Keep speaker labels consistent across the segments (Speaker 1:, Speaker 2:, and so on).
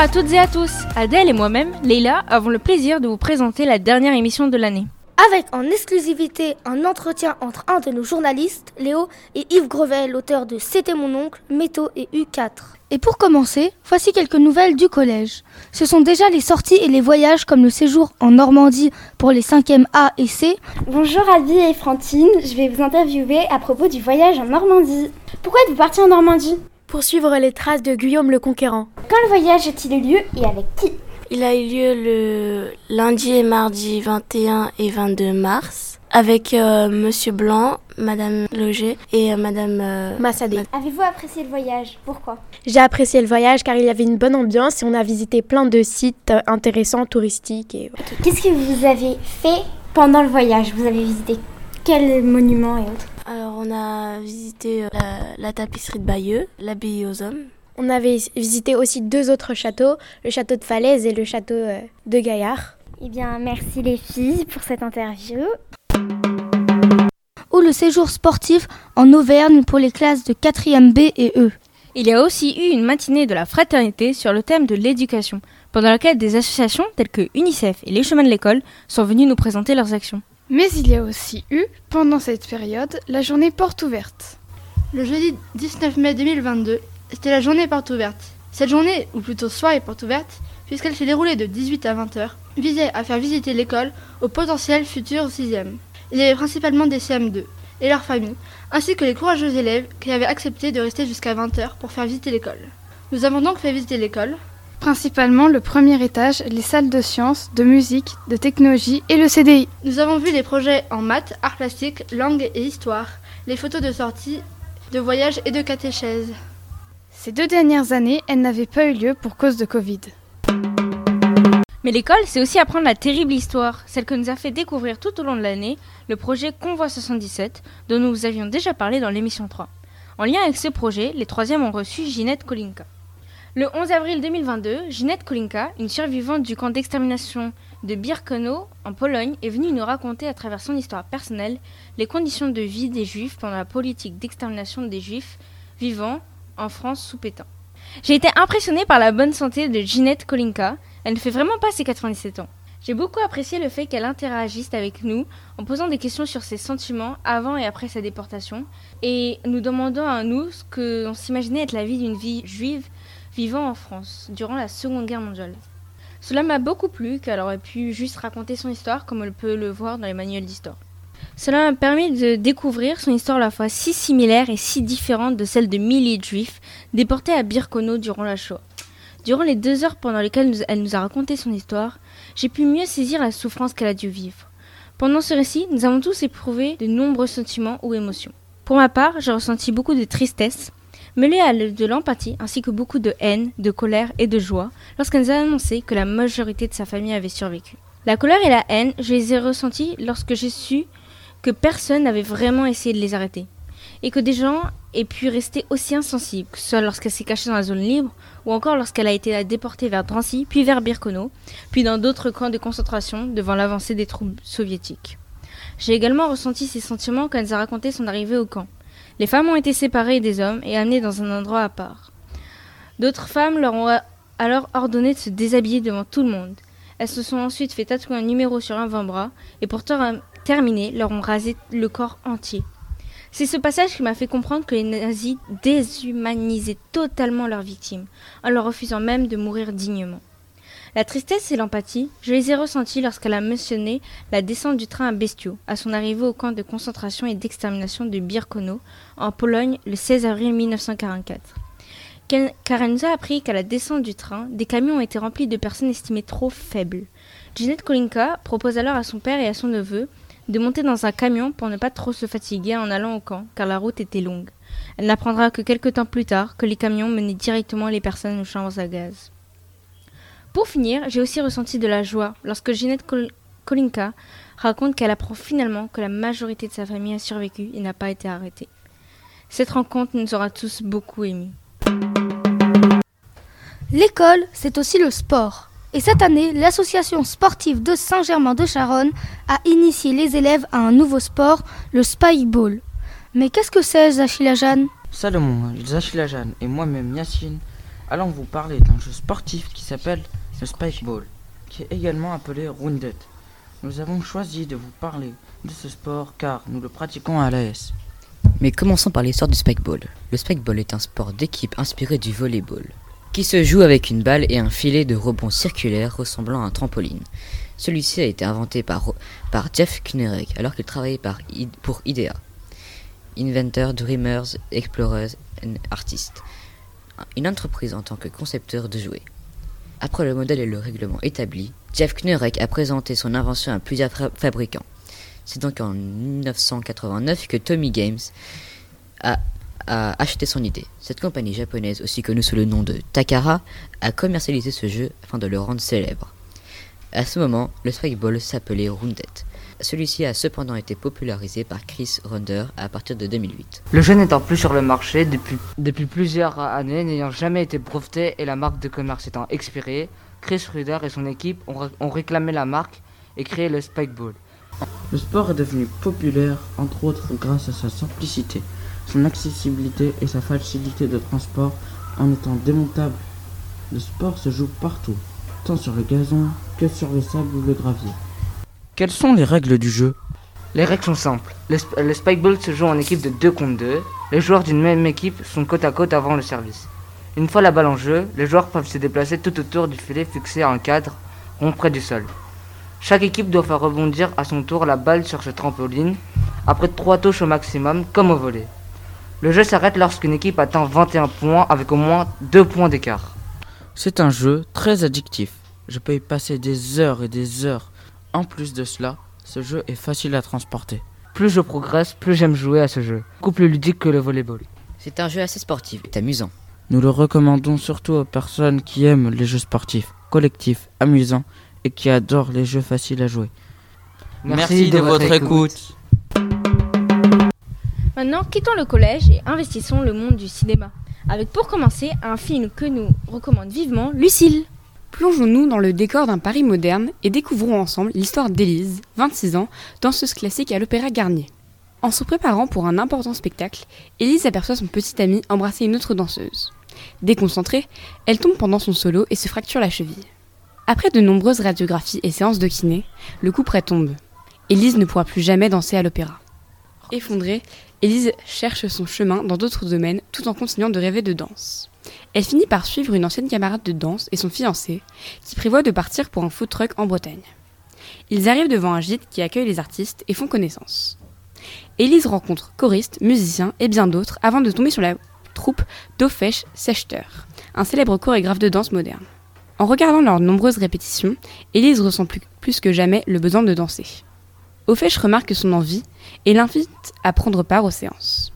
Speaker 1: à toutes et à tous. Adèle et moi-même, Leila, avons le plaisir de vous présenter la dernière émission de l'année.
Speaker 2: Avec en exclusivité un entretien entre un de nos journalistes, Léo, et Yves Grevet, l'auteur de C'était mon oncle, Métaux et U4. Et pour commencer, voici quelques nouvelles du collège. Ce sont déjà les sorties et les voyages comme le séjour en Normandie pour les 5e A et C.
Speaker 3: Bonjour Abby et Frantine, je vais vous interviewer à propos du voyage en Normandie. Pourquoi êtes-vous parti en Normandie?
Speaker 4: Pour suivre les traces de Guillaume le Conquérant.
Speaker 3: Quand le voyage a-t-il eu lieu et avec qui
Speaker 5: Il a eu lieu le lundi et mardi 21 et 22 mars avec euh, Monsieur Blanc, Madame Loger et euh, Madame euh,
Speaker 4: Massadé.
Speaker 3: Avez-vous apprécié le voyage? Pourquoi?
Speaker 4: J'ai apprécié le voyage car il y avait une bonne ambiance et on a visité plein de sites intéressants, touristiques. Et...
Speaker 3: Qu'est-ce que vous avez fait pendant le voyage? Vous avez visité quels monuments et autres?
Speaker 5: On a visité euh, la, la tapisserie de Bayeux, l'abbaye aux hommes.
Speaker 4: On avait visité aussi deux autres châteaux, le château de Falaise et le château euh, de Gaillard.
Speaker 3: Eh bien, merci les filles pour cette interview.
Speaker 2: Ou le séjour sportif en Auvergne pour les classes de 4e B et E.
Speaker 1: Il y a aussi eu une matinée de la fraternité sur le thème de l'éducation, pendant laquelle des associations telles que UNICEF et les chemins de l'école sont venues nous présenter leurs actions.
Speaker 6: Mais il y a aussi eu, pendant cette période, la journée porte ouverte. Le jeudi 19 mai 2022, c'était la journée porte ouverte. Cette journée, ou plutôt soirée porte ouverte, puisqu'elle s'est déroulée de 18 à 20 heures, visait à faire visiter l'école aux potentiels futurs 6e. Il y avait principalement des CM2 et leurs familles, ainsi que les courageux élèves qui avaient accepté de rester jusqu'à 20 heures pour faire visiter l'école. Nous avons donc fait visiter l'école, Principalement le premier étage, les salles de sciences, de musique, de technologie et le CDI.
Speaker 4: Nous avons vu les projets en maths, arts plastiques, langue et histoire, les photos de sortie, de voyage et de catéchèse.
Speaker 6: Ces deux dernières années, elles n'avaient pas eu lieu pour cause de Covid.
Speaker 1: Mais l'école, c'est aussi apprendre la terrible histoire, celle que nous a fait découvrir tout au long de l'année le projet Convoi 77, dont nous vous avions déjà parlé dans l'émission 3. En lien avec ce projet, les troisièmes ont reçu Ginette Kolinka. Le 11 avril 2022, Ginette Kolinka, une survivante du camp d'extermination de Birkenau en Pologne, est venue nous raconter à travers son histoire personnelle les conditions de vie des juifs pendant la politique d'extermination des juifs vivant en France sous Pétain. J'ai été impressionnée par la bonne santé de Ginette Kolinka, elle ne fait vraiment pas ses 97 ans. J'ai beaucoup apprécié le fait qu'elle interagisse avec nous en posant des questions sur ses sentiments avant et après sa déportation et nous demandant à nous ce que l'on s'imaginait être la vie d'une vie juive vivant en France durant la Seconde Guerre mondiale. Cela m'a beaucoup plu qu'elle aurait pu juste raconter son histoire comme on peut le voir dans les manuels d'histoire. Cela m'a permis de découvrir son histoire à la fois si similaire et si différente de celle de milliers de juifs déportés à Birkenau durant la Shoah. Durant les deux heures pendant lesquelles elle nous a raconté son histoire, j'ai pu mieux saisir la souffrance qu'elle a dû vivre. Pendant ce récit, nous avons tous éprouvé de nombreux sentiments ou émotions. Pour ma part, j'ai ressenti beaucoup de tristesse, mêlée à de l'empathie ainsi que beaucoup de haine, de colère et de joie lorsqu'elle a annoncé que la majorité de sa famille avait survécu. La colère et la haine, je les ai ressenties lorsque j'ai su que personne n'avait vraiment essayé de les arrêter et que des gens aient pu rester aussi insensibles, que soit lorsqu'elle s'est cachée dans la zone libre ou encore lorsqu'elle a été déportée vers Drancy, puis vers Birkenau, puis dans d'autres camps de concentration devant l'avancée des troupes soviétiques. J'ai également ressenti ces sentiments quand elle a raconté son arrivée au camp. Les femmes ont été séparées des hommes et amenées dans un endroit à part. D'autres femmes leur ont alors ordonné de se déshabiller devant tout le monde. Elles se sont ensuite fait tatouer un numéro sur un avant-bras et pour ter- terminer, leur ont rasé le corps entier. C'est ce passage qui m'a fait comprendre que les nazis déshumanisaient totalement leurs victimes, en leur refusant même de mourir dignement. La tristesse et l'empathie, je les ai ressenties lorsqu'elle a mentionné la descente du train à Bestiaux, à son arrivée au camp de concentration et d'extermination de Birkenau, en Pologne, le 16 avril 1944. Qu'elle- Car elle a appris qu'à la descente du train, des camions ont été remplis de personnes estimées trop faibles. Ginette Kolinka propose alors à son père et à son neveu de monter dans un camion pour ne pas trop se fatiguer en allant au camp, car la route était longue. Elle n'apprendra que quelque temps plus tard que les camions menaient directement les personnes aux chambres à gaz. Pour finir, j'ai aussi ressenti de la joie lorsque Ginette Kol- Kolinka raconte qu'elle apprend finalement que la majorité de sa famille a survécu et n'a pas été arrêtée. Cette rencontre nous aura tous beaucoup émus.
Speaker 2: L'école, c'est aussi le sport. Et cette année, l'association sportive de Saint-Germain-de-Charonne a initié les élèves à un nouveau sport, le spikeball. Mais qu'est-ce que c'est, Zachila Jeanne
Speaker 7: Salomon, Zachila Jeanne et moi-même Yacine allons vous parler d'un jeu sportif qui s'appelle le Spikeball, qui est également appelé Rounded. Nous avons choisi de vous parler de ce sport car nous le pratiquons à l'AS.
Speaker 8: Mais commençons par l'histoire du spikeball. Le spikeball est un sport d'équipe inspiré du volleyball, qui se joue avec une balle et un filet de rebond circulaire ressemblant à un trampoline. Celui-ci a été inventé par, Jeff Knerek alors qu'il travaillait pour IDEA. Inventor, Dreamers, Explorers and Artists. Une entreprise en tant que concepteur de jouets. Après le modèle et le règlement établi, Jeff Knerek a présenté son invention à plusieurs fabricants. C'est donc en 1989 que Tommy Games a, acheté son idée. Cette compagnie japonaise, aussi connue sous le nom de Takara, a commercialisé ce jeu afin de le rendre célèbre. À ce moment, le Spikeball s'appelait Rounded. Celui-ci a cependant été popularisé par Chris Ronder à partir de 2008.
Speaker 9: Le jeu n'étant plus sur le marché depuis, depuis plusieurs années, n'ayant jamais été breveté et la marque de commerce étant expirée, Chris Ronder et son équipe ont, ont réclamé la marque et créé le Spikeball.
Speaker 7: Le sport est devenu populaire, entre autres grâce à sa simplicité, son accessibilité et sa facilité de transport en étant démontable. Le sport se joue partout, tant sur le gazon que sur le sable ou le gravier. Quelles sont les règles du jeu
Speaker 9: Les règles sont simples. Le, spikeball se joue en équipe de 2 contre 2. Les joueurs d'une même équipe sont côte à côte avant le service. Une fois la balle en jeu, les joueurs peuvent se déplacer tout autour du filet fixé à un cadre rond près du sol. Chaque équipe doit faire rebondir à son tour la balle sur ce trampoline, après 3 touches au maximum, comme au volet. Le jeu s'arrête lorsqu'une équipe atteint 21 points avec au moins 2 points d'écart.
Speaker 7: C'est un jeu très addictif. Je peux y passer des heures et des heures. En plus de cela, ce jeu est facile à transporter.
Speaker 9: Plus je progresse, plus j'aime jouer à ce jeu. Beaucoup plus ludique que le volleyball.
Speaker 8: C'est un jeu assez sportif et amusant.
Speaker 7: Nous le recommandons surtout aux personnes qui aiment les jeux sportifs, collectifs, amusants et qui adore les jeux faciles à jouer.
Speaker 9: Merci, de, votre, écoute.
Speaker 1: Maintenant, quittons le collège et investissons le monde du cinéma. Avec pour commencer un film que nous recommande vivement Lucille.
Speaker 10: Plongeons-nous dans le décor d'un Paris moderne et découvrons ensemble l'histoire d'Élise, 26 ans, danseuse classique à l'Opéra Garnier. En se préparant pour un important spectacle, Élise aperçoit son petit ami embrasser une autre danseuse. Déconcentrée, elle tombe pendant son solo et se fracture la cheville. Après de nombreuses radiographies et séances de kiné, le coup près tombe. Élise ne pourra plus jamais danser à l'opéra. Effondrée, Élise cherche son chemin dans d'autres domaines tout en continuant de rêver de danse. Elle finit par suivre une ancienne camarade de danse et son fiancé, qui prévoit de partir pour un food truck en Bretagne. Ils arrivent devant un gîte qui accueille les artistes et font connaissance. Élise rencontre choristes, musiciens et bien d'autres avant de tomber sur la troupe d'Ofesh Sechter, un célèbre chorégraphe de danse moderne. En regardant leurs nombreuses répétitions, Élise ressent plus, que jamais le besoin de danser. Ofesh remarque son envie et l'invite à prendre part aux séances.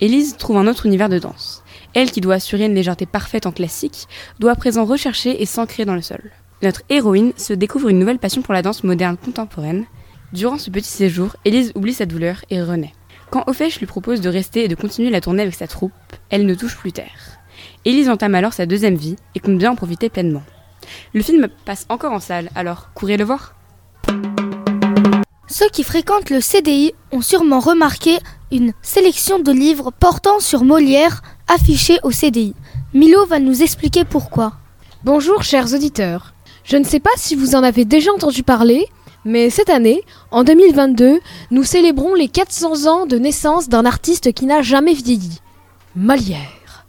Speaker 10: Élise trouve un autre univers de danse. Elle, qui doit assurer une légèreté parfaite en classique, doit à présent rechercher et s'ancrer dans le sol. Notre héroïne se découvre une nouvelle passion pour la danse moderne contemporaine. Durant ce petit séjour, Élise oublie sa douleur et renaît. Quand Ofesh lui propose de rester et de continuer la tournée avec sa troupe, elle ne touche plus terre. Élise entame alors sa deuxième vie et compte bien en profiter pleinement. Le film passe encore en salle, alors courez le voir.
Speaker 2: Ceux qui fréquentent le CDI ont sûrement remarqué une sélection de livres portant sur Molière affichés au CDI. Milo va nous expliquer pourquoi.
Speaker 11: Bonjour chers auditeurs. Je ne sais pas si vous en avez déjà entendu parler, mais cette année, en 2022, nous célébrons les 400 ans de naissance d'un artiste qui n'a jamais vieilli. Molière.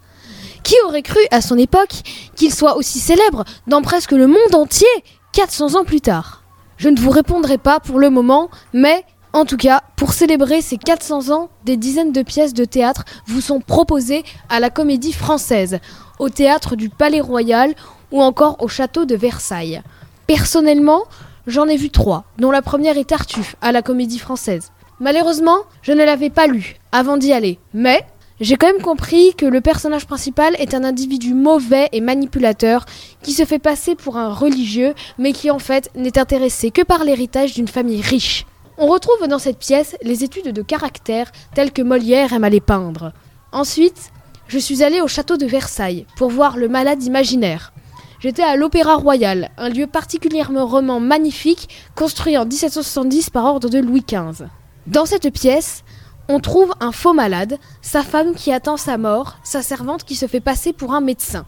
Speaker 11: Qui aurait cru à son époque qu'il soit aussi célèbre dans presque le monde entier 400 ans plus tard? Je ne vous répondrai pas pour le moment, mais en tout cas, pour célébrer ces 400 ans, des dizaines de pièces de théâtre vous sont proposées à la Comédie Française, au théâtre du Palais Royal ou encore au château de Versailles. Personnellement, j'en ai vu trois, dont la première est Tartuffe à la Comédie Française. Malheureusement, je ne l'avais pas lu avant d'y aller, mais j'ai quand même compris que le personnage principal est un individu mauvais et manipulateur qui se fait passer pour un religieux mais qui en fait n'est intéressé que par l'héritage d'une famille riche. On retrouve dans cette pièce les études de caractère telles que Molière aime à les peindre. Ensuite, je suis allée au château de Versailles pour voir le malade imaginaire. J'étais à l'Opéra Royal, un lieu particulièrement roman magnifique construit en 1770 par ordre de Louis XV. Dans cette pièce, on trouve un faux malade, sa femme qui attend sa mort, sa servante qui se fait passer pour un médecin.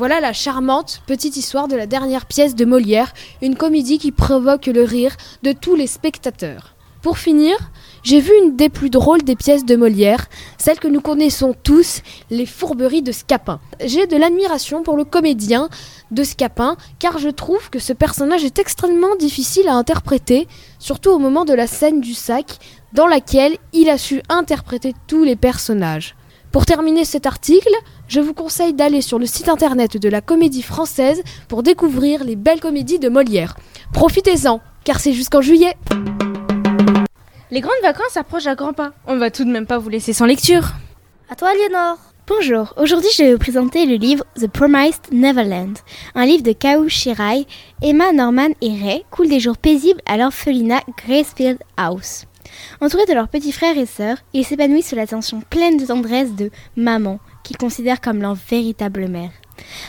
Speaker 11: Voilà la charmante petite histoire de la dernière pièce de Molière, une comédie qui provoque le rire de tous les spectateurs. Pour finir, j'ai vu une des plus drôles des pièces de Molière, celle que nous connaissons tous, les fourberies de Scapin. J'ai de l'admiration pour le comédien de Scapin, car je trouve que ce personnage est extrêmement difficile à interpréter, surtout au moment de la scène du sac, dans laquelle il a su interpréter tous les personnages. Pour terminer cet article, je vous conseille d'aller sur le site internet de la Comédie Française pour découvrir les belles comédies de Molière. Profitez-en, car c'est jusqu'en juillet.
Speaker 1: Les grandes vacances approchent à grands pas. On ne va tout de même pas vous laisser sans lecture.
Speaker 3: À toi, Léonore. Bonjour, aujourd'hui je vais vous présenter le livre The Promised Neverland, un livre de Kao Shirai. Emma, Norman et Ray coulent des jours paisibles à l'orphelinat Gracefield House. Entourés de leurs petits frères et sœurs, ils s'épanouissent sous l'attention pleine de tendresse de maman, considèrent comme leur véritable mère.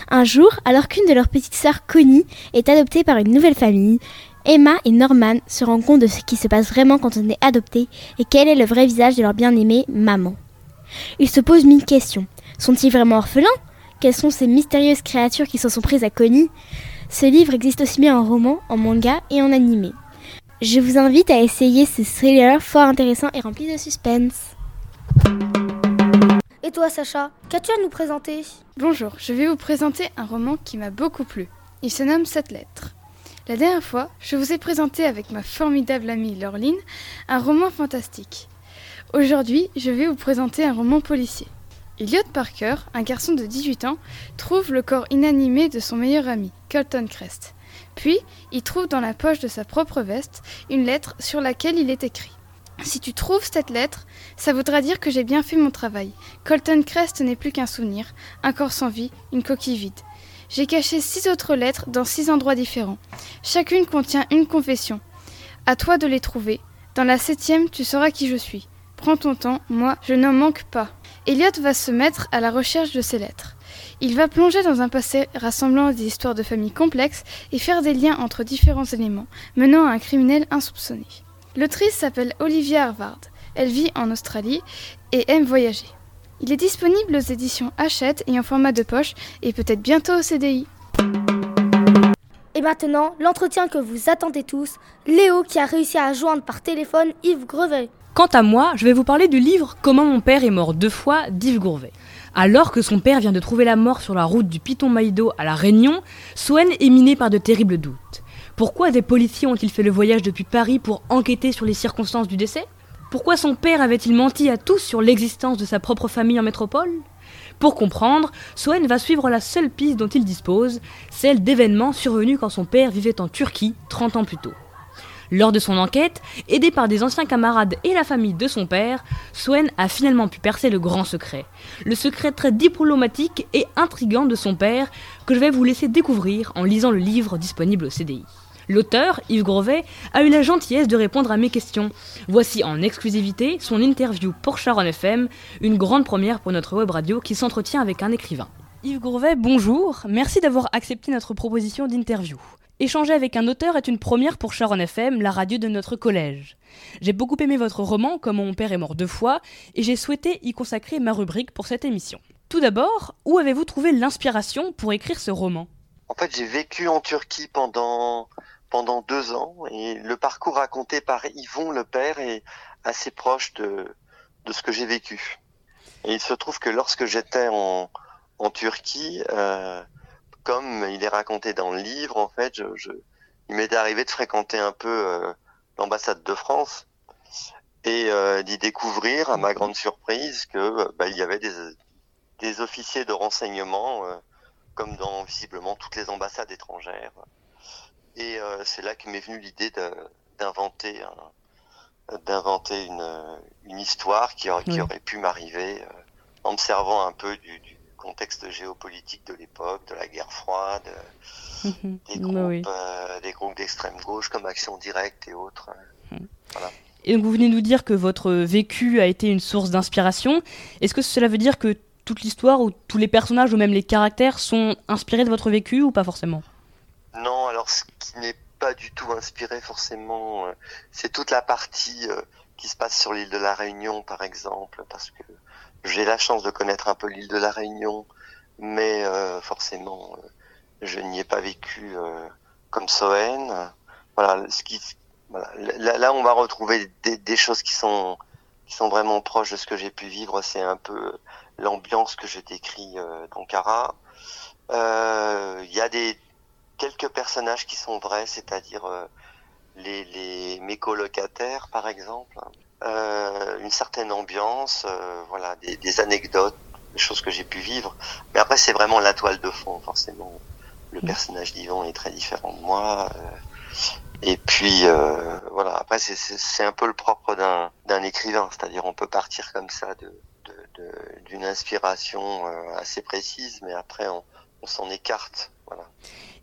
Speaker 3: Un jour, alors qu'une de leurs petites sœurs, Connie, est adoptée par une nouvelle famille, Emma et Norman se rendent compte de ce qui se passe vraiment quand on est adopté et quel est le vrai visage de leur bien-aimée maman. Ils se posent mille questions. Sont-ils vraiment orphelins? Quelles sont ces mystérieuses créatures qui se sont prises à Connie? Ce livre existe aussi bien en roman, en manga et en animé. Je vous invite à essayer ce thriller fort intéressant et rempli de suspense.
Speaker 2: Et toi, Sacha, qu'as-tu à nous présenter?
Speaker 6: Bonjour, je vais vous présenter un roman qui m'a beaucoup plu. Il se nomme Sept lettres. La dernière fois, je vous ai présenté avec ma formidable amie Laureline un roman fantastique. Aujourd'hui, je vais vous présenter un roman policier. Elliot Parker, un garçon de 18 ans, trouve le corps inanimé de son meilleur ami, Colton Crest. Puis, il trouve dans la poche de sa propre veste une lettre sur laquelle il est écrit si tu trouves cette lettre, ça voudra dire que j'ai bien fait mon travail. Colton Crest n'est plus qu'un souvenir, un corps sans vie, une coquille vide. J'ai caché six autres lettres dans six endroits différents. Chacune contient une confession. À toi de les trouver. Dans la septième, tu sauras qui je suis. Prends ton temps, moi, je n'en manque pas. Elliot va se mettre à la recherche de ces lettres. Il va plonger dans un passé rassemblant des histoires de famille complexes et faire des liens entre différents éléments, menant à un criminel insoupçonné. L'autrice s'appelle Olivia Harvard. Elle vit en Australie et aime voyager. Il est disponible aux éditions Hachette et en format de poche et peut-être bientôt au CDI.
Speaker 2: Et maintenant, l'entretien que vous attendez tous, Léo qui a réussi à joindre par téléphone Yves Grevet.
Speaker 12: Quant à moi, je vais vous parler du livre Comment mon père est mort deux fois d'Yves Gourvet. Alors que son père vient de trouver la mort sur la route du Piton Maïdo à La Réunion, Swen est miné par de terribles doutes. Pourquoi des policiers ont-ils fait le voyage depuis Paris pour enquêter sur les circonstances du décès? Pourquoi son père avait-il menti à tous sur l'existence de sa propre famille en métropole? Pour comprendre, Swen va suivre la seule piste dont il dispose, celle d'événements survenus quand son père vivait en Turquie 30 ans plus tôt. Lors de son enquête, aidé par des anciens camarades et la famille de son père, Swen a finalement pu percer le grand secret. Le secret très diplomatique et intrigant de son père que je vais vous laisser découvrir en lisant le livre disponible au CDI. L'auteur, Yves Grovet, a eu la gentillesse de répondre à mes questions. Voici en exclusivité son interview pour Sharon FM, une grande première pour notre web radio qui s'entretient avec un écrivain. Yves Grovet, bonjour, merci d'avoir accepté notre proposition d'interview. Échanger avec un auteur est une première pour Sharon FM, la radio de notre collège. J'ai beaucoup aimé votre roman, Comme mon père est mort deux fois, et j'ai souhaité y consacrer ma rubrique pour cette émission. Tout d'abord, où avez-vous trouvé l'inspiration pour écrire ce roman?
Speaker 13: En fait, j'ai vécu en Turquie pendant, pendant deux ans, et le parcours raconté par Yvon, le père, est assez proche de, de ce que j'ai vécu. Et il se trouve que lorsque j'étais en, en Turquie, euh, comme il est raconté dans le livre, en fait, je, je il m'est arrivé de fréquenter un peu euh, l'ambassade de France et euh, d'y découvrir, à ma grande surprise, que bah, il y avait des, des officiers de renseignement, euh, comme dans visiblement toutes les ambassades étrangères. Et euh, c'est là que m'est venue l'idée d'inventer d'inventer une, une histoire qui, qui oui. aurait pu m'arriver en me servant un peu du, du contexte géopolitique de l'époque, de la guerre froide,
Speaker 12: Mhm.
Speaker 13: des groupes, oui. euh, des groupes d'extrême gauche comme Action Directe et autres.
Speaker 12: Mhm. Voilà. Et donc vous venez nous dire que votre vécu a été une source d'inspiration. Est-ce que cela veut dire que toute l'histoire ou tous les personnages ou même les caractères sont inspirés de votre vécu ou pas forcément?
Speaker 13: Non, alors ce qui n'est pas du tout inspiré forcément, euh, c'est toute la partie euh, qui se passe sur l'île de la Réunion par exemple, parce que j'ai la chance de connaître un peu l'île de la Réunion, mais forcément, je n'y ai pas vécu comme Sohen. Voilà, ce qui, voilà. Là, on va retrouver des, des, choses qui sont qui sont vraiment proches de ce que j'ai pu vivre. C'est un peu l'ambiance que je décris dans Cara. Il y a des quelques personnages qui sont vrais, c'est-à-dire les, les, mes colocataires, par exemple. Euh, une certaine ambiance, euh, voilà, des, des, anecdotes, des choses que j'ai pu vivre. Mais après, c'est vraiment la toile de fond, forcément. Le mm. personnage d'Yvon est très différent de moi. Euh, et puis, euh, voilà, après, c'est un peu le propre d'un écrivain, c'est-à-dire on peut partir comme ça de d'une inspiration euh, assez précise, mais après, on, on s'en écarte. Voilà.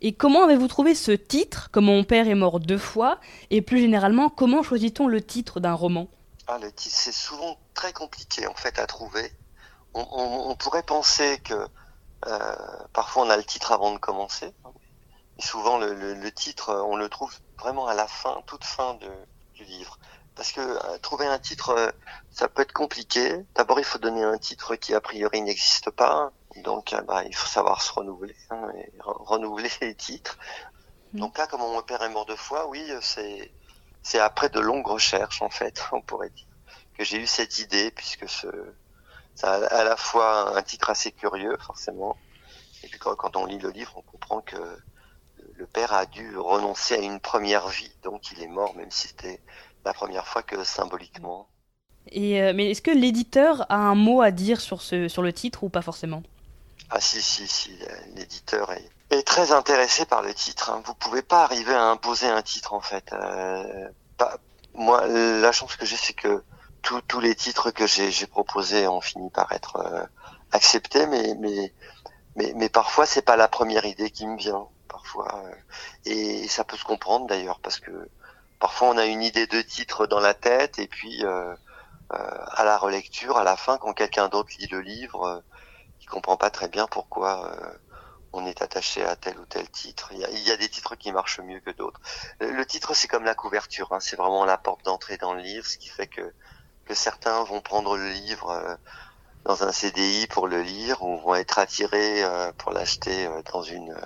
Speaker 12: Et comment avez-vous trouvé ce titre, Comment mon père est mort deux fois Et plus généralement, comment choisit-on le titre d'un roman?
Speaker 13: Le titre, c'est souvent très compliqué en fait à trouver. On, on, on pourrait penser que euh, parfois on a le titre avant de commencer. Et souvent le, le, le, titre, on le trouve vraiment à la fin, toute fin de, du livre. Parce que euh, trouver un titre, euh, ça peut être compliqué. D'abord, il faut donner un titre qui a priori n'existe pas. Donc, bah, il faut savoir se renouveler, hein, et renouveler les titres. Mm. Donc là, comme mon père est mort deux fois, oui, c'est c'est après de longues recherches, en fait, on pourrait dire, que j'ai eu cette idée, puisque ce, ça a à la fois un titre assez curieux, forcément, et puis quand, on lit le livre, on comprend que le père a dû renoncer à une première vie, donc il est mort, même si c'était la première fois que symboliquement.
Speaker 12: Et euh, mais est-ce que l'éditeur a un mot à dire sur, ce, sur le titre ou pas forcément?
Speaker 13: Ah si, si, si, l'éditeur est, est, très intéressé par le titre. Hein. Vous pouvez pas arriver à imposer un titre en fait. Euh, moi, la chance que j'ai, c'est que tous les titres que j'ai proposés ont fini par être euh, acceptés, mais, mais, mais, mais parfois c'est pas la première idée qui me vient. Parfois, euh, et ça peut se comprendre d'ailleurs, parce que parfois on a une idée de titre dans la tête, et puis euh, euh à la relecture, à la fin, quand quelqu'un d'autre lit le livre comprend pas très bien pourquoi euh, on est attaché à tel ou tel titre. Il y a, des titres qui marchent mieux que d'autres. Le, titre, c'est comme la couverture, hein, c'est vraiment la porte d'entrée dans le livre, ce qui fait que, que certains vont prendre le livre euh, dans un CDI pour le lire ou vont être attirés euh, pour l'acheter dans une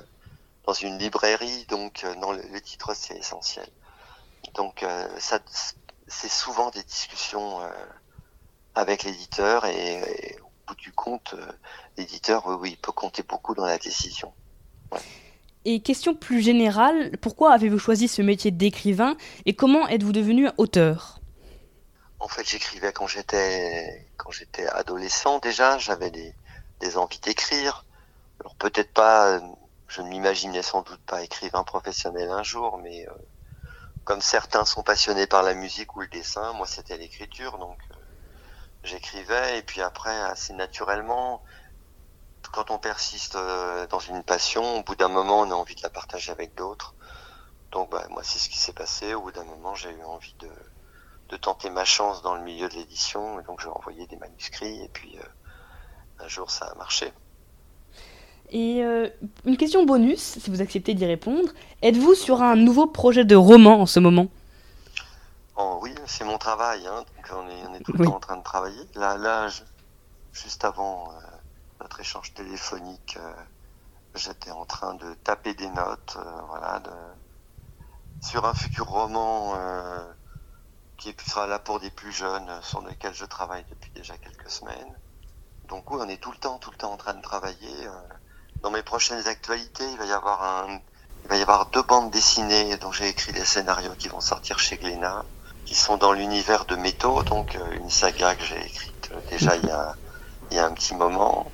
Speaker 13: dans une librairie. Donc, non, le, titre, c'est essentiel. Donc, ça, c'est souvent des discussions avec l'éditeur et bout du compte, euh, l'éditeur, oui, oui, peut compter beaucoup dans la décision.
Speaker 12: Et question plus générale, pourquoi avez-vous choisi ce métier d'écrivain et comment êtes-vous devenu auteur?
Speaker 13: En fait, j'écrivais quand j'étais quand j'étais adolescent déjà, j'avais des, des envies d'écrire. Alors peut-être pas, je ne m'imaginais sans doute pas écrivain professionnel un jour, mais euh, comme certains sont passionnés par la musique ou le dessin, moi c'était l'écriture, donc euh, j'écrivais et puis après assez naturellement quand on persiste euh, dans une passion au bout d'un moment on a envie de la partager avec d'autres. Donc bah, moi c'est ce qui s'est passé. Au bout d'un moment j'ai eu envie de, de tenter ma chance dans le milieu de l'édition et donc j'ai envoyé des manuscrits et puis euh, un jour ça a marché.
Speaker 12: Et euh, une question bonus si vous acceptez d'y répondre. Êtes-vous sur un nouveau projet de roman en ce moment?
Speaker 13: Oh oui, c'est mon travail, hein, donc on est, on est tout le temps en train de travailler. Là, là juste avant euh, notre échange téléphonique, euh, j'étais en train de taper des notes, euh, voilà, de, sur un futur roman qui sera là pour des plus jeunes, sur lequel je travaille depuis déjà quelques semaines. Donc oui, on est tout le temps, tout le temps en train de travailler. Dans mes prochaines actualités, il va y avoir un, il va y avoir deux bandes dessinées dont j'ai écrit des scénarios qui vont sortir chez Glénat qui sont dans l'univers de Métaux, donc euh, une saga que j'ai écrite euh, déjà il y, a, il y a un petit moment.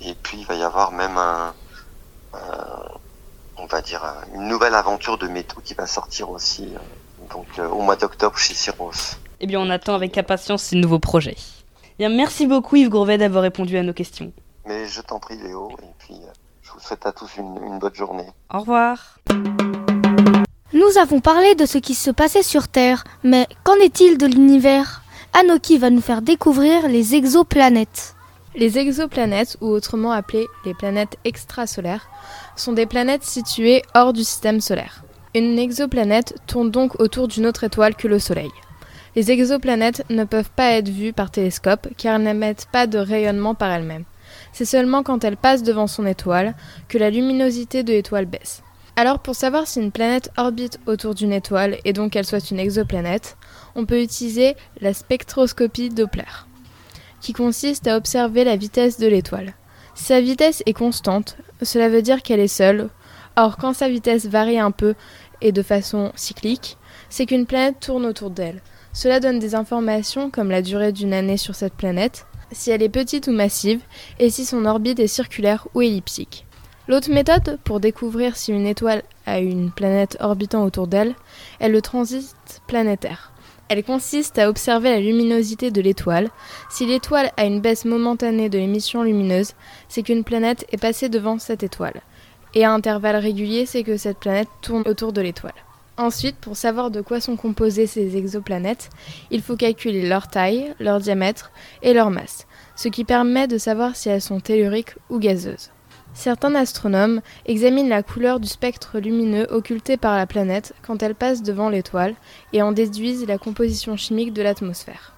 Speaker 13: Et puis il va y avoir même un, on va dire une nouvelle aventure de Métaux qui va sortir aussi, euh, donc au mois d'octobre chez Cyros.
Speaker 12: Eh bien, on attend avec impatience ces nouveaux projets. Eh bien, merci beaucoup Yves Gourvet d'avoir répondu à nos questions.
Speaker 13: Mais je t'en prie Léo, et puis je vous souhaite à tous une, une bonne journée.
Speaker 12: Au revoir.
Speaker 2: Nous avons parlé de ce qui se passait sur Terre, mais qu'en est-il de l'univers? Anoki va nous faire découvrir les exoplanètes.
Speaker 11: Les exoplanètes, ou autrement appelées les planètes extrasolaires, sont des planètes situées hors du système solaire. Une exoplanète tourne donc autour d'une autre étoile que le Soleil. Les exoplanètes ne peuvent pas être vues par télescope car elles n'émettent pas de rayonnement par elles-mêmes.
Speaker 14: C'est seulement quand elle passe devant son étoile que la luminosité de l'étoile baisse. Alors pour savoir si une planète orbite autour d'une étoile et donc qu'elle soit une exoplanète, on peut utiliser la spectroscopie Doppler, qui consiste à observer la vitesse de l'étoile. Sa vitesse est constante, cela veut dire qu'elle est seule. Or quand sa vitesse varie un peu et de façon cyclique, c'est qu'une planète tourne autour d'elle. Cela donne des informations comme la durée d'une année sur cette planète, si elle est petite ou massive, et si son orbite est circulaire ou elliptique. L'autre méthode pour découvrir si une étoile a une planète orbitant autour d'elle est le transit planétaire. Elle consiste à observer la luminosité de l'étoile. Si l'étoile a une baisse momentanée de l'émission lumineuse, c'est qu'une planète est passée devant cette étoile. Et à intervalles réguliers, c'est que cette planète tourne autour de l'étoile. Ensuite, pour savoir de quoi sont composées ces exoplanètes, il faut calculer leur taille, leur diamètre et leur masse, ce qui permet de savoir si elles sont telluriques ou gazeuses. Certains astronomes examinent la couleur du spectre lumineux occulté par la planète quand elle passe devant l'étoile et en déduisent la composition chimique de l'atmosphère.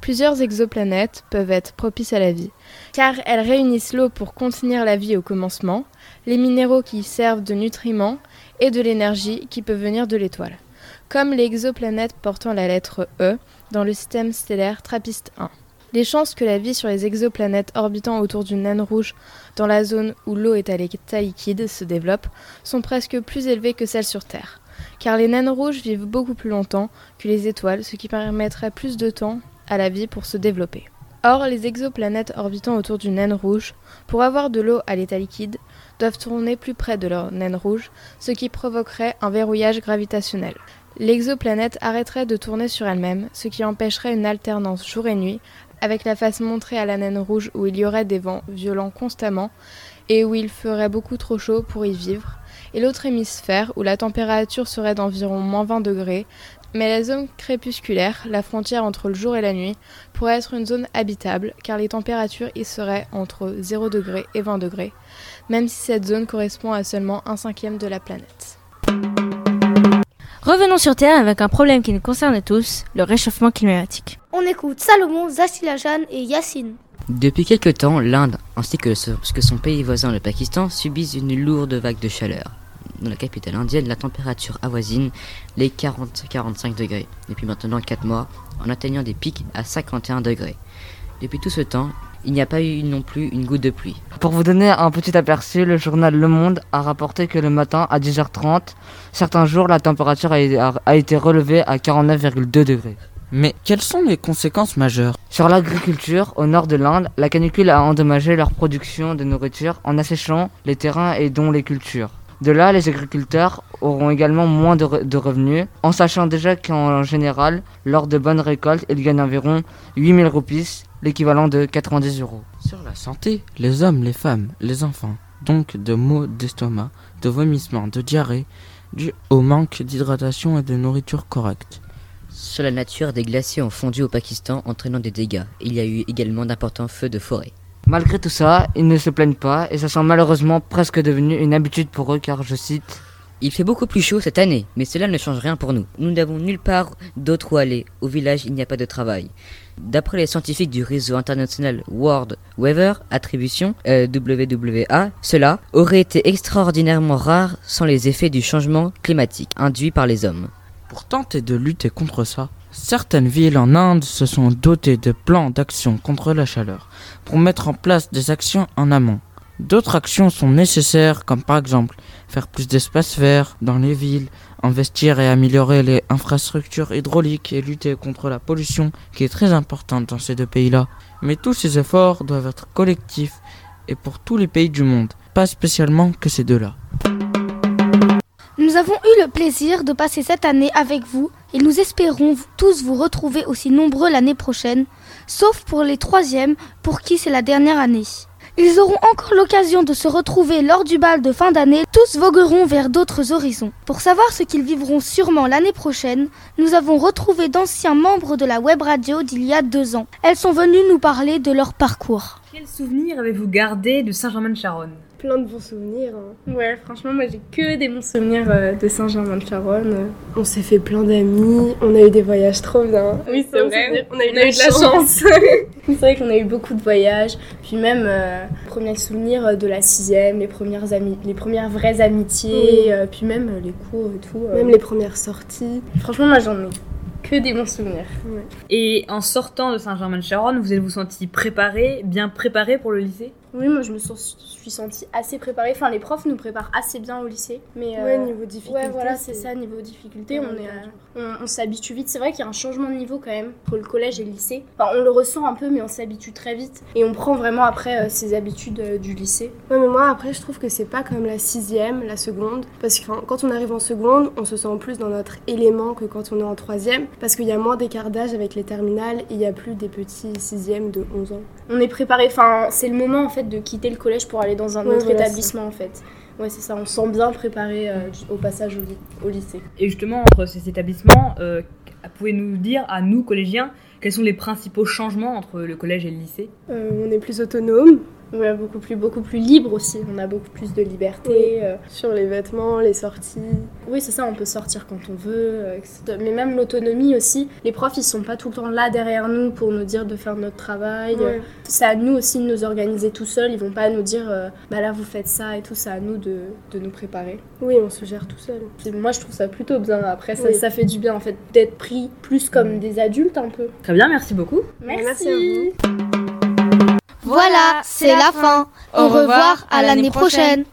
Speaker 14: Plusieurs exoplanètes peuvent être propices à la vie, car elles réunissent l'eau pour contenir la vie au commencement, les minéraux qui servent de nutriments et de l'énergie qui peut venir de l'étoile, comme les exoplanètes portant la lettre E dans le système stellaire Trappist 1. Les chances que la vie sur les exoplanètes orbitant autour d'une naine rouge dans la zone où l'eau est à l'état liquide se développe sont presque plus élevées que celles sur Terre, car les naines rouges vivent beaucoup plus longtemps que les étoiles, ce qui permettrait plus de temps à la vie pour se développer. Or, les exoplanètes orbitant autour d'une naine rouge, pour avoir de l'eau à l'état liquide, doivent tourner plus près de leur naine rouge, ce qui provoquerait un verrouillage gravitationnel. L'exoplanète arrêterait de tourner sur elle-même, ce qui empêcherait une alternance jour et nuit avec la face montrée à la naine rouge où il y aurait des vents violents constamment et où il ferait beaucoup trop chaud pour y vivre, et l'autre hémisphère où la température serait d'environ moins 20 degrés, mais la zone crépusculaire, la frontière entre le jour et la nuit, pourrait être une zone habitable car les températures y seraient entre 0 degrés et 20 degrés, même si cette zone correspond à seulement un cinquième de la planète.
Speaker 1: Revenons sur Terre avec un problème qui nous concerne tous, le réchauffement climatique.
Speaker 2: On écoute Salomon, Zassilajan et Yacine.
Speaker 8: Depuis quelque temps, l'Inde, ainsi que, que son pays voisin le Pakistan, subissent une lourde vague de chaleur. Dans la capitale indienne, la température avoisine les 40-45 degrés, depuis maintenant 4 mois, en atteignant des pics à 51 degrés. Depuis tout ce temps, il n'y a pas eu non plus une goutte de pluie.
Speaker 9: Pour vous donner un petit aperçu, le journal Le Monde a rapporté que le matin à 10h30, certains jours, la température a, été relevée à 49,2 degrés.
Speaker 7: Mais quelles sont les conséquences majeures?
Speaker 9: Sur l'agriculture, au nord de l'Inde, la canicule a endommagé leur production de nourriture en asséchant les terrains et dont les cultures. De là, les agriculteurs auront également moins de, revenus, en sachant déjà qu'en général, lors de bonnes récoltes, ils gagnent environ 8000 roupies, l'équivalent de 90 euros.
Speaker 7: Sur la santé, les hommes, les femmes, les enfants, donc de maux d'estomac, de vomissements, de diarrhée, dû au manque d'hydratation et de nourriture correcte.
Speaker 8: Sur la nature, des glaciers ont fondu au Pakistan entraînant des dégâts. Il y a eu également d'importants feux de forêt.
Speaker 9: Malgré tout ça, ils ne se plaignent pas et ça semble malheureusement presque devenu une habitude pour eux car je cite
Speaker 8: il fait beaucoup plus chaud cette année, mais cela ne change rien pour nous. Nous n'avons nulle part d'autre où aller. Au village, il n'y a pas de travail. D'après les scientifiques du réseau international World Weather Attribution euh, WWA, cela aurait été extraordinairement rare sans les effets du changement climatique induit par les hommes.
Speaker 7: Pour tenter de lutter contre ça, certaines villes en Inde se sont dotées de plans d'action contre la chaleur pour mettre en place des actions en amont. D'autres actions sont nécessaires comme par exemple faire plus d'espaces verts dans les villes, investir et améliorer les infrastructures hydrauliques et lutter contre la pollution qui est très importante dans ces deux pays-là. Mais tous ces efforts doivent être collectifs et pour tous les pays du monde, pas spécialement que ces deux-là.
Speaker 2: Plaisir de passer cette année avec vous et nous espérons tous vous retrouver aussi nombreux l'année prochaine, sauf pour les troisièmes pour qui c'est la dernière année. Ils auront encore l'occasion de se retrouver lors du bal de fin d'année. Tous vogueront vers d'autres horizons. Pour savoir ce qu'ils vivront sûrement l'année prochaine, nous avons retrouvé d'anciens membres de la web radio d'il y a deux ans. Elles sont venues nous parler de leur parcours.
Speaker 12: Quel souvenir avez-vous gardé de Saint-Germain-de-Charonne?
Speaker 15: Plein de bons souvenirs. hein.
Speaker 16: Ouais, franchement, moi j'ai que des bons souvenirs euh, de Saint-Germain-de-Charonne.
Speaker 15: On s'est fait plein d'amis, on a eu des voyages trop bien.
Speaker 16: Oui, c'est vrai. On a eu de la chance. c'est vrai qu'on a eu beaucoup de voyages. Puis même, euh, premiers souvenirs euh, de la sixième, les premières, amis, les premières vraies amitiés,
Speaker 15: Oui.
Speaker 16: euh, puis même euh, les cours et tout. euh.
Speaker 15: Même les premières sorties.
Speaker 16: Franchement, moi j'en ai que des bons souvenirs.
Speaker 12: Et en sortant de Saint-Germain-de-Charonne, vous êtes-vous senti préparé, bien préparé pour le lycée?
Speaker 16: Oui, moi je me suis sentie assez préparée. Enfin, les profs nous préparent assez bien au lycée. Mais,
Speaker 15: Ouais,
Speaker 16: euh,
Speaker 15: niveau difficulté,
Speaker 16: Ouais, voilà,
Speaker 15: c'est-
Speaker 16: ça, niveau difficulté.
Speaker 15: Ouais,
Speaker 16: on est, euh, on, on s'habitue vite. C'est vrai qu'il y a un changement de niveau quand même pour le collège et le lycée. Enfin, on le ressent un peu, mais on s'habitue très vite. Et on prend vraiment après euh, ses habitudes euh, du lycée.
Speaker 15: Ouais, mais moi après, je trouve que c'est pas comme la sixième, la seconde. Parce que quand on arrive en seconde, on se sent plus dans notre élément que quand on est en troisième. Parce qu'il y a moins d'écart d'âge avec les terminales et il y a plus des petits sixièmes de 11 ans.
Speaker 16: On est préparé. Enfin, c'est le moment en fait de quitter le collège pour aller dans un
Speaker 15: Ouais,
Speaker 16: autre
Speaker 15: voilà,
Speaker 16: établissement en fait. Ouais, c'est ça. On se sent bien préparé euh, au passage au lycée.
Speaker 12: Et justement, entre ces établissements, euh, pouvez-nous dire à nous, collégiens, quels sont les principaux changements entre le collège et le lycée?
Speaker 15: Euh, on est plus autonome.
Speaker 16: Ouais, beaucoup plus, beaucoup plus libre aussi. On a beaucoup plus de liberté. euh,
Speaker 15: Sur les vêtements, les sorties.
Speaker 16: Oui, c'est ça, on peut sortir quand on veut, euh, etc. Mais même l'autonomie aussi, les profs, ils sont pas tout le temps là derrière nous pour nous dire de faire notre travail.
Speaker 15: Ouais.
Speaker 16: C'est à nous aussi de nous organiser tout seuls. Ils vont pas nous dire, euh, bah là, vous faites ça et tout. C'est à nous de, de nous préparer.
Speaker 15: Oui, on se gère tout seul.
Speaker 16: Et moi, je trouve ça plutôt bien. Après, ça,
Speaker 15: Oui.
Speaker 16: ça fait du bien, en fait, d'être pris plus comme des adultes un peu.
Speaker 12: Très bien, merci beaucoup.
Speaker 16: Merci.
Speaker 15: à vous.
Speaker 2: Voilà, c'est la fin. Au revoir, à l'année prochaine.